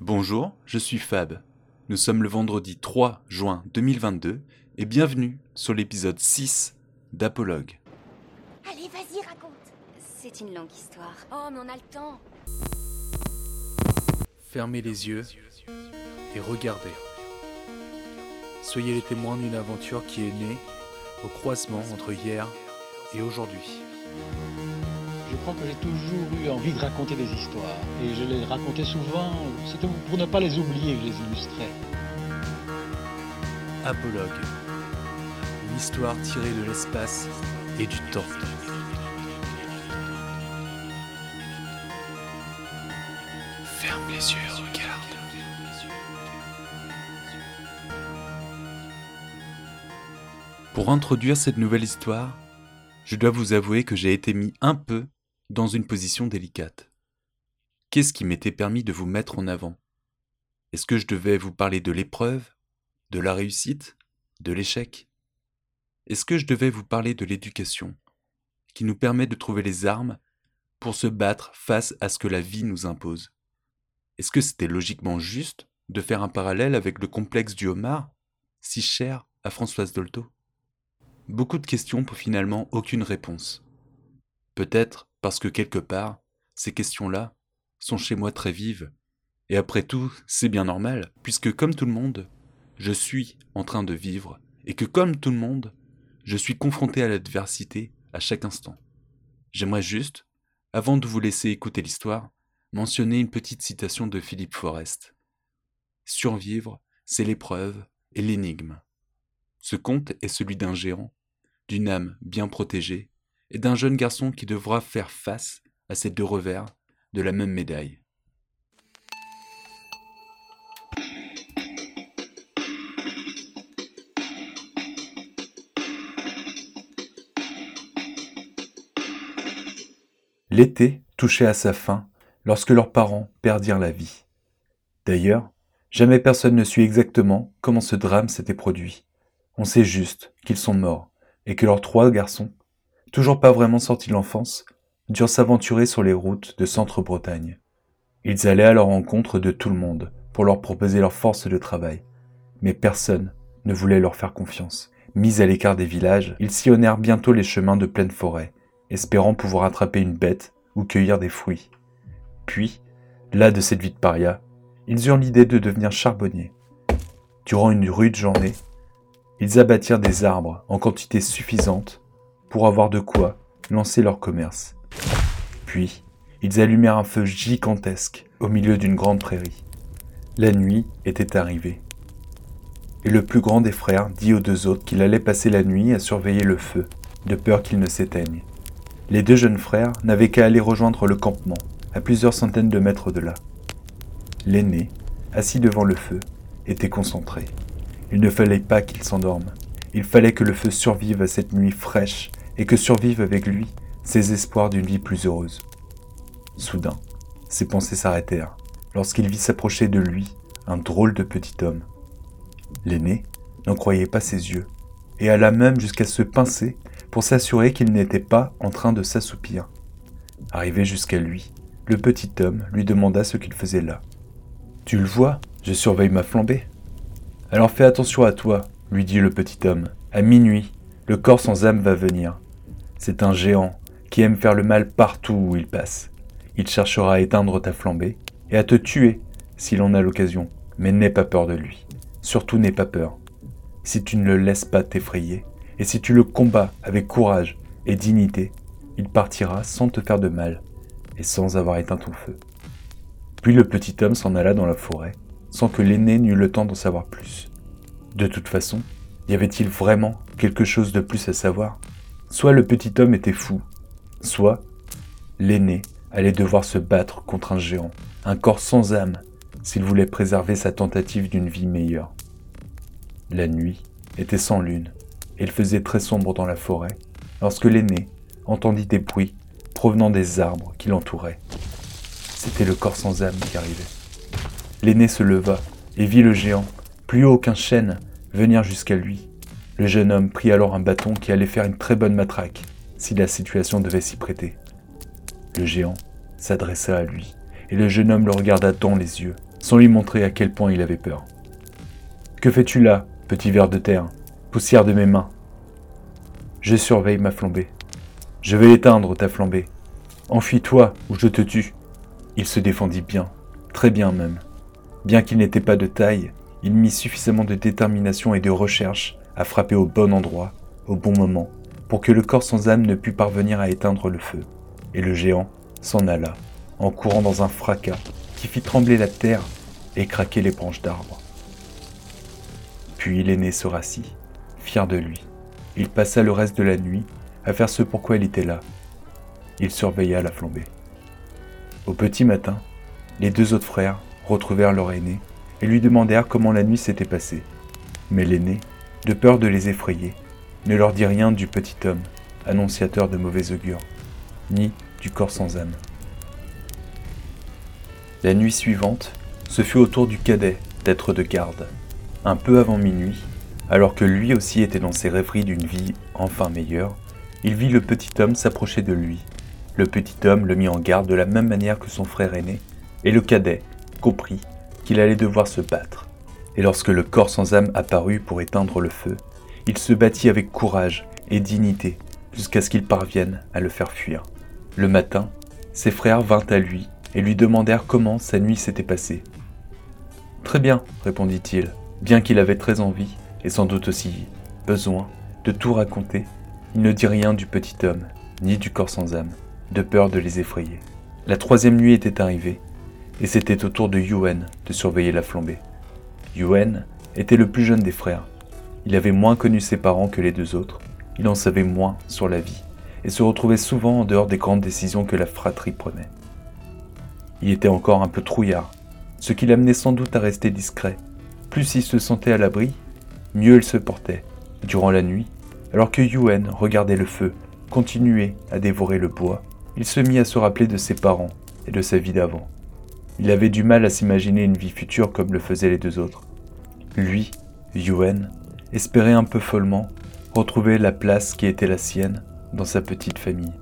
Bonjour, je suis Fab. Nous sommes le vendredi 3 juin 2022 et bienvenue sur l'épisode 6 d'Apologue. Allez, vas-y, raconte. C'est une longue histoire. Oh, mais on a le temps. Fermez les yeux et regardez. Soyez les témoins d'une aventure qui est née au croisement entre hier et aujourd'hui. Je crois que j'ai toujours eu envie de raconter des histoires. Et je les racontais souvent, c'était pour ne pas les oublier que je les illustrais. Apologue. Une histoire tirée de l'espace et du temps. Ferme les yeux regarde. Pour introduire cette nouvelle histoire, je dois vous avouer que j'ai été mis un peu dans une position délicate. Qu'est-ce qui m'était permis de vous mettre en avant? Est-ce que je devais vous parler de l'épreuve, de la réussite, de l'échec? Est-ce que je devais vous parler de l'éducation, qui nous permet de trouver les armes pour se battre face à ce que la vie nous impose? Est-ce que c'était logiquement juste de faire un parallèle avec le complexe du homard, si cher à Françoise Dolto? Beaucoup de questions pour finalement aucune réponse. Peut-être parce que quelque part, ces questions-là sont chez moi très vives. Et après tout, c'est bien normal, puisque comme tout le monde, je suis en train de vivre, et que comme tout le monde, je suis confronté à l'adversité à chaque instant. J'aimerais juste, avant de vous laisser écouter l'histoire, mentionner une petite citation de Philippe Forest. Survivre, c'est l'épreuve et l'énigme. Ce conte est celui d'un géant d'une âme bien protégée et d'un jeune garçon qui devra faire face à ces deux revers de la même médaille. L'été touchait à sa fin lorsque leurs parents perdirent la vie. D'ailleurs, jamais personne ne suit exactement comment ce drame s'était produit. On sait juste qu'ils sont morts et que leurs trois garçons, toujours pas vraiment sortis de l'enfance, durent s'aventurer sur les routes de Centre-Bretagne. Ils allaient à leur rencontre de tout le monde pour leur proposer leur force de travail, mais personne ne voulait leur faire confiance. Mis à l'écart des villages, ils sillonnèrent bientôt les chemins de pleine forêt, espérant pouvoir attraper une bête ou cueillir des fruits. Puis, là de cette vie de paria, ils eurent l'idée de devenir charbonniers. Durant une rude journée, ils abattirent des arbres en quantité suffisante pour avoir de quoi lancer leur commerce. Puis, ils allumèrent un feu gigantesque au milieu d'une grande prairie. La nuit était arrivée. Et le plus grand des frères dit aux deux autres qu'il allait passer la nuit à surveiller le feu, de peur qu'il ne s'éteigne. Les deux jeunes frères n'avaient qu'à aller rejoindre le campement, à plusieurs centaines de mètres de là. L'aîné, assis devant le feu, était concentré. Il ne fallait pas qu'il s'endorme. Il fallait que le feu survive à cette nuit fraîche et que survivent avec lui ses espoirs d'une vie plus heureuse. Soudain, ses pensées s'arrêtèrent lorsqu'il vit s'approcher de lui un drôle de petit homme. L'aîné n'en croyait pas ses yeux et alla même jusqu'à se pincer pour s'assurer qu'il n'était pas en train de s'assoupir. Arrivé jusqu'à lui, le petit homme lui demanda ce qu'il faisait là. Tu le vois, je surveille ma flambée, alors fais attention à toi, lui dit le petit homme. À minuit, le corps sans âme va venir. C'est un géant qui aime faire le mal partout où il passe. Il cherchera à éteindre ta flambée et à te tuer s'il en a l'occasion. Mais n'aie pas peur de lui. Surtout n'aie pas peur. Si tu ne le laisses pas t'effrayer, et si tu le combats avec courage et dignité, il partira sans te faire de mal et sans avoir éteint ton feu. Puis le petit homme s'en alla dans la forêt sans que l'aîné n'eût le temps d'en savoir plus. De toute façon, y avait-il vraiment quelque chose de plus à savoir? Soit le petit homme était fou, soit l'aîné allait devoir se battre contre un géant, un corps sans âme, s'il voulait préserver sa tentative d'une vie meilleure. La nuit était sans lune, et il faisait très sombre dans la forêt, lorsque l'aîné entendit des bruits provenant des arbres qui l'entouraient. C'était le corps sans âme qui arrivait. L'aîné se leva et vit le géant, plus haut qu'un chêne, venir jusqu'à lui. Le jeune homme prit alors un bâton qui allait faire une très bonne matraque, si la situation devait s'y prêter. Le géant s'adressa à lui, et le jeune homme le regarda dans les yeux, sans lui montrer à quel point il avait peur. Que fais-tu là, petit ver de terre, poussière de mes mains? Je surveille ma flambée. Je vais l'éteindre, ta flambée. Enfuis-toi ou je te tue. Il se défendit bien, très bien même. Bien qu'il n'était pas de taille, il mit suffisamment de détermination et de recherche à frapper au bon endroit, au bon moment, pour que le corps sans âme ne pût parvenir à éteindre le feu. Et le géant s'en alla, en courant dans un fracas qui fit trembler la terre et craquer les branches d'arbres. Puis l'aîné se rassit, fier de lui. Il passa le reste de la nuit à faire ce pourquoi il était là. Il surveilla la flambée. Au petit matin, les deux autres frères retrouvèrent leur aîné et lui demandèrent comment la nuit s'était passée. Mais l'aîné, de peur de les effrayer, ne leur dit rien du petit homme, annonciateur de mauvais augure, ni du corps sans âme. La nuit suivante, ce fut au tour du cadet d'être de garde. Un peu avant minuit, alors que lui aussi était dans ses rêveries d'une vie enfin meilleure, il vit le petit homme s'approcher de lui. Le petit homme le mit en garde de la même manière que son frère aîné, et le cadet comprit qu'il allait devoir se battre. Et lorsque le corps sans âme apparut pour éteindre le feu, il se battit avec courage et dignité jusqu'à ce qu'il parvienne à le faire fuir. Le matin, ses frères vinrent à lui et lui demandèrent comment sa nuit s'était passée. Très bien, répondit-il, bien qu'il avait très envie, et sans doute aussi besoin, de tout raconter, il ne dit rien du petit homme, ni du corps sans âme, de peur de les effrayer. La troisième nuit était arrivée, et c'était au tour de Yuen de surveiller la flambée. Yuen était le plus jeune des frères. Il avait moins connu ses parents que les deux autres, il en savait moins sur la vie, et se retrouvait souvent en dehors des grandes décisions que la fratrie prenait. Il était encore un peu trouillard, ce qui l'amenait sans doute à rester discret. Plus il se sentait à l'abri, mieux il se portait. Durant la nuit, alors que Yuen regardait le feu, continuer à dévorer le bois, il se mit à se rappeler de ses parents et de sa vie d'avant. Il avait du mal à s'imaginer une vie future comme le faisaient les deux autres. Lui, Yuen, espérait un peu follement retrouver la place qui était la sienne dans sa petite famille.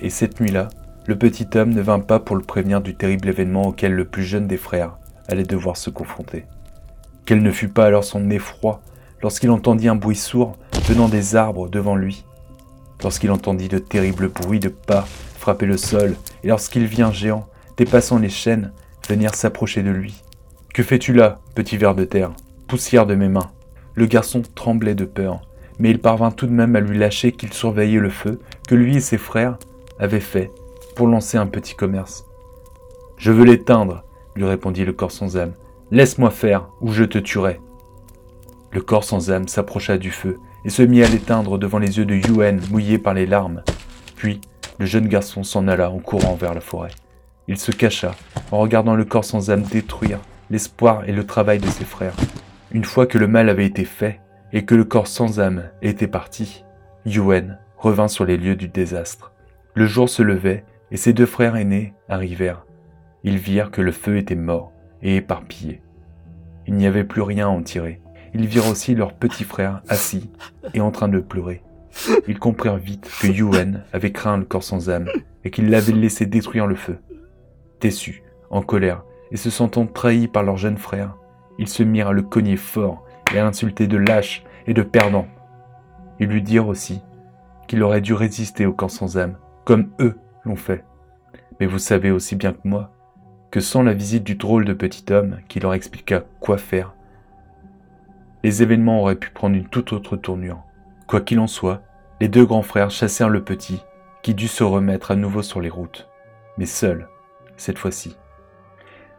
Et cette nuit-là, le petit homme ne vint pas pour le prévenir du terrible événement auquel le plus jeune des frères allait devoir se confronter. Quel ne fut pas alors son effroi lorsqu'il entendit un bruit sourd venant des arbres devant lui, lorsqu'il entendit de terribles bruits de pas frapper le sol, et lorsqu'il vit un géant, dépassant les chaînes, venir s'approcher de lui. Que fais-tu là, petit ver de terre, poussière de mes mains? Le garçon tremblait de peur, mais il parvint tout de même à lui lâcher qu'il surveillait le feu que lui et ses frères avaient fait pour lancer un petit commerce. Je veux l'éteindre, lui répondit le corps sans âme. Laisse-moi faire, ou je te tuerai. Le corps sans âme s'approcha du feu et se mit à l'éteindre devant les yeux de Yuen mouillés par les larmes. Puis, le jeune garçon s'en alla en courant vers la forêt. Il se cacha en regardant le corps sans âme détruire l'espoir et le travail de ses frères. Une fois que le mal avait été fait et que le corps sans âme était parti, Yuen revint sur les lieux du désastre. Le jour se levait et ses deux frères aînés arrivèrent. Ils virent que le feu était mort et éparpillé. Il n'y avait plus rien à en tirer. Ils virent aussi leur petit frère assis et en train de pleurer. Ils comprirent vite que Yuen avait craint le corps sans âme et qu'il l'avait laissé détruire le feu. Déçus, en colère et se sentant trahis par leur jeune frère, ils se mirent à le cogner fort et à insulter de lâche et de perdant. Ils lui dirent aussi qu'il aurait dû résister au corps sans âme, comme eux l'ont fait. Mais vous savez aussi bien que moi que sans la visite du drôle de petit homme qui leur expliqua quoi faire, les événements auraient pu prendre une toute autre tournure. Quoi qu'il en soit, les deux grands frères chassèrent le petit, qui dut se remettre à nouveau sur les routes, mais seul, cette fois-ci.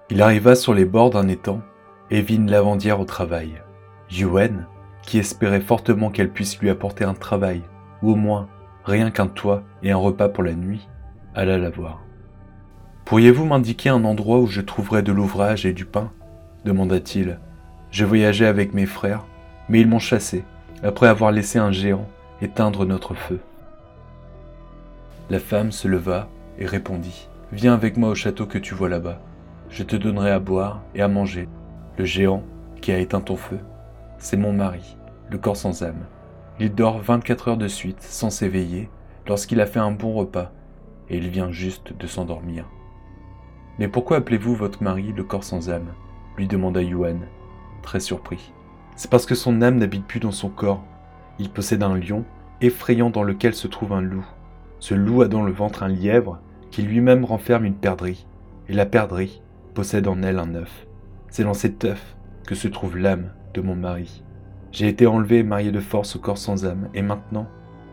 Il arriva sur les bords d'un étang et vit une lavandière au travail. Yuen, qui espérait fortement qu'elle puisse lui apporter un travail, ou au moins rien qu'un toit et un repas pour la nuit, alla la voir. Pourriez-vous m'indiquer un endroit où je trouverais de l'ouvrage et du pain? demanda-t-il. Je voyageais avec mes frères, mais ils m'ont chassé, après avoir laissé un géant éteindre notre feu. La femme se leva et répondit. Viens avec moi au château que tu vois là-bas. Je te donnerai à boire et à manger. Le géant qui a éteint ton feu, c'est mon mari, le corps sans âme. Il dort 24 heures de suite sans s'éveiller lorsqu'il a fait un bon repas et il vient juste de s'endormir. Mais pourquoi appelez-vous votre mari le corps sans âme? lui demanda Yuan, très surpris. C'est parce que son âme n'habite plus dans son corps. Il possède un lion effrayant dans lequel se trouve un loup. Ce loup a dans le ventre un lièvre qui lui-même renferme une perdrix. Et la perdrix possède en elle un œuf. C'est dans cet œuf que se trouve l'âme de mon mari. J'ai été enlevé et marié de force au corps sans âme, et maintenant,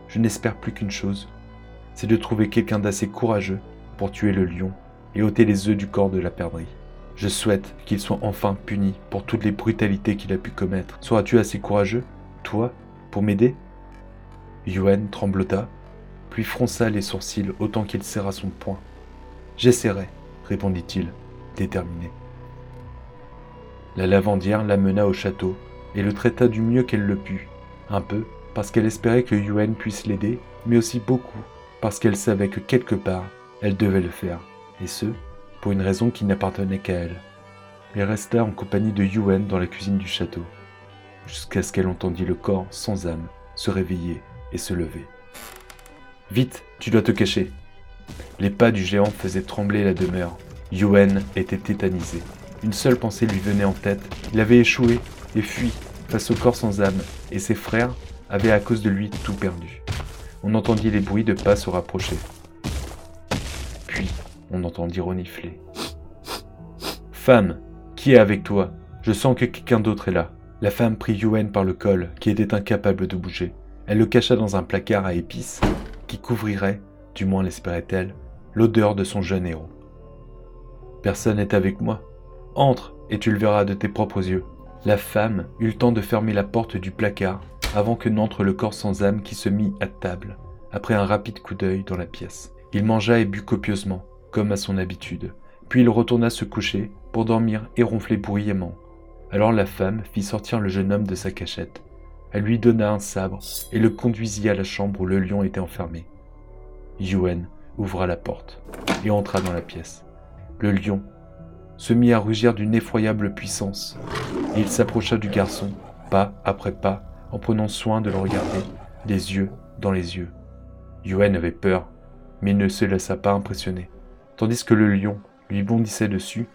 je n'espère plus qu'une chose, c'est de trouver quelqu'un d'assez courageux pour tuer le lion et ôter les œufs du corps de la perdrix. Je souhaite qu'il soit enfin puni pour toutes les brutalités qu'il a pu commettre. Seras-tu assez courageux, toi, pour m'aider? Yuan tremblota, puis fronça les sourcils autant qu'il serra son poing. J'essaierai, répondit-il, déterminé. La lavandière l'amena au château et le traita du mieux qu'elle le put, un peu parce qu'elle espérait que Yuan puisse l'aider, mais aussi beaucoup parce qu'elle savait que quelque part, elle devait le faire, et ce, pour une raison qui n'appartenait qu'à elle. Elle resta en compagnie de Yuan dans la cuisine du château, jusqu'à ce qu'elle entendit le corps sans âme se réveiller et se lever. Vite, tu dois te cacher. Les pas du géant faisaient trembler la demeure. Yuan était tétanisé. Une seule pensée lui venait en tête. Il avait échoué et fui face au corps sans âme, et ses frères avaient à cause de lui tout perdu. On entendit les bruits de pas se rapprocher. Puis, on entendit renifler. Femme, qui est avec toi? Je sens que quelqu'un d'autre est là. La femme prit Yuen par le col, qui était incapable de bouger. Elle le cacha dans un placard à épices, qui couvrirait, du moins l'espérait-elle, l'odeur de son jeune héros. Personne n'est avec moi. Entre, et tu le verras de tes propres yeux. La femme eut le temps de fermer la porte du placard avant que n'entre le corps sans âme qui se mit à table, après un rapide coup d'œil dans la pièce. Il mangea et but copieusement, comme à son habitude, puis il retourna se coucher pour dormir et ronfler bruyamment. Alors la femme fit sortir le jeune homme de sa cachette. Elle lui donna un sabre et le conduisit à la chambre où le lion était enfermé. Yuen ouvra la porte et entra dans la pièce. Le lion se mit à rugir d'une effroyable puissance, et il s'approcha du garçon, pas après pas, en prenant soin de le regarder, les yeux dans les yeux. Yuen avait peur, mais il ne se laissa pas impressionner. Tandis que le lion lui bondissait dessus,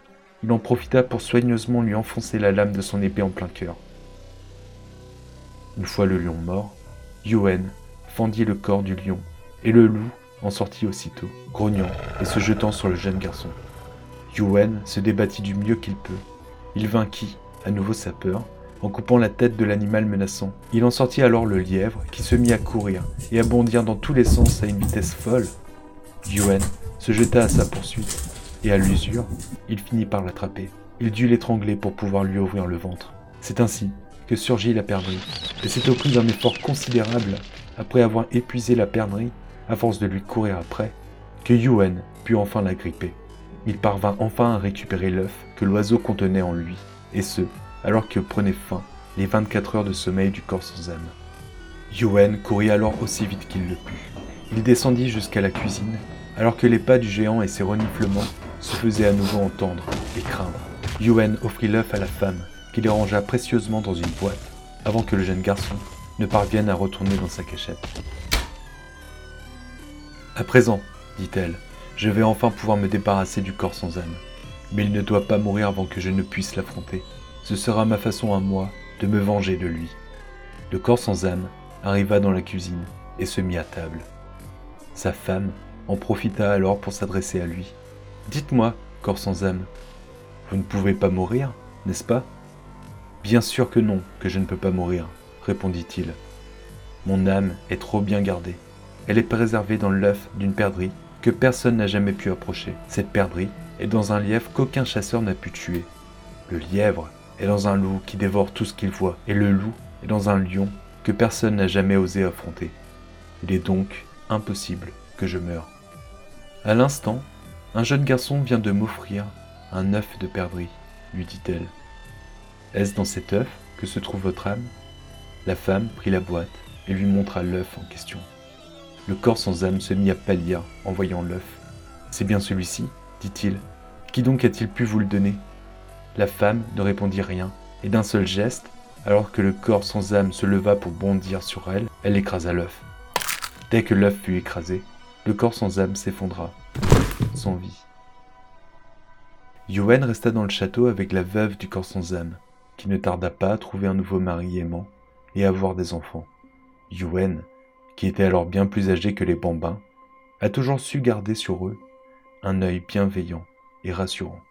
il en profita pour soigneusement lui enfoncer la lame de son épée en plein cœur. Une fois le lion mort, Yuen fendit le corps du lion, et le loup en sortit aussitôt, grognant et se jetant sur le jeune garçon. Yuen se débattit du mieux qu'il peut. Il vainquit, à nouveau sa peur, en coupant la tête de l'animal menaçant. Il en sortit alors le lièvre, qui se mit à courir et à bondir dans tous les sens à une vitesse folle. Yuen se jeta à sa poursuite, et à l'usure, il finit par l'attraper. Il dut l'étrangler pour pouvoir lui ouvrir le ventre. C'est ainsi que surgit la perdrix, et c'est au prix d'un effort considérable, après avoir épuisé la perdrix, à force de lui courir après, que Yuen put enfin la gripper. Il parvint enfin à récupérer l'œuf que l'oiseau contenait en lui, et ce, alors que prenaient fin les 24 heures de sommeil du corps sans âme. Yuen courut alors aussi vite qu'il le put. Il descendit jusqu'à la cuisine, alors que les pas du géant et ses reniflements se faisaient à nouveau entendre et craindre. Yuen offrit l'œuf à la femme, qui les rangea précieusement dans une boîte, avant que le jeune garçon ne parvienne à retourner dans sa cachette. À présent, dit-elle, je vais enfin pouvoir me débarrasser du corps sans âme. Mais il ne doit pas mourir avant que je ne puisse l'affronter. Ce sera ma façon à moi de me venger de lui. Le corps sans âme arriva dans la cuisine et se mit à table. Sa femme en profita alors pour s'adresser à lui. Dites-moi, corps sans âme, vous ne pouvez pas mourir, n'est-ce pas? Bien sûr que non, que je ne peux pas mourir, répondit-il. Mon âme est trop bien gardée. Elle est préservée dans l'œuf d'une perdrix que personne n'a jamais pu approcher. Cette perdrix est dans un lièvre qu'aucun chasseur n'a pu tuer. Le lièvre est dans un loup qui dévore tout ce qu'il voit, et le loup est dans un lion que personne n'a jamais osé affronter. Il est donc impossible que je meure. À l'instant, un jeune garçon vient de m'offrir un œuf de perdrix, lui dit-elle. Est-ce dans cet œuf que se trouve votre âme? La femme prit la boîte et lui montra l'œuf en question. Le corps sans âme se mit à pâlir en voyant l'œuf. C'est bien celui-ci, dit-il. Qui donc a-t-il pu vous le donner? La femme ne répondit rien, et d'un seul geste, alors que le corps sans âme se leva pour bondir sur elle, elle écrasa l'œuf. Dès que l'œuf fut écrasé, le corps sans âme s'effondra, sans vie. Yuen resta dans le château avec la veuve du corps sans âme, qui ne tarda pas à trouver un nouveau mari aimant et à avoir des enfants. Yuen, qui était alors bien plus âgé que les bambins, a toujours su garder sur eux un œil bienveillant et rassurant.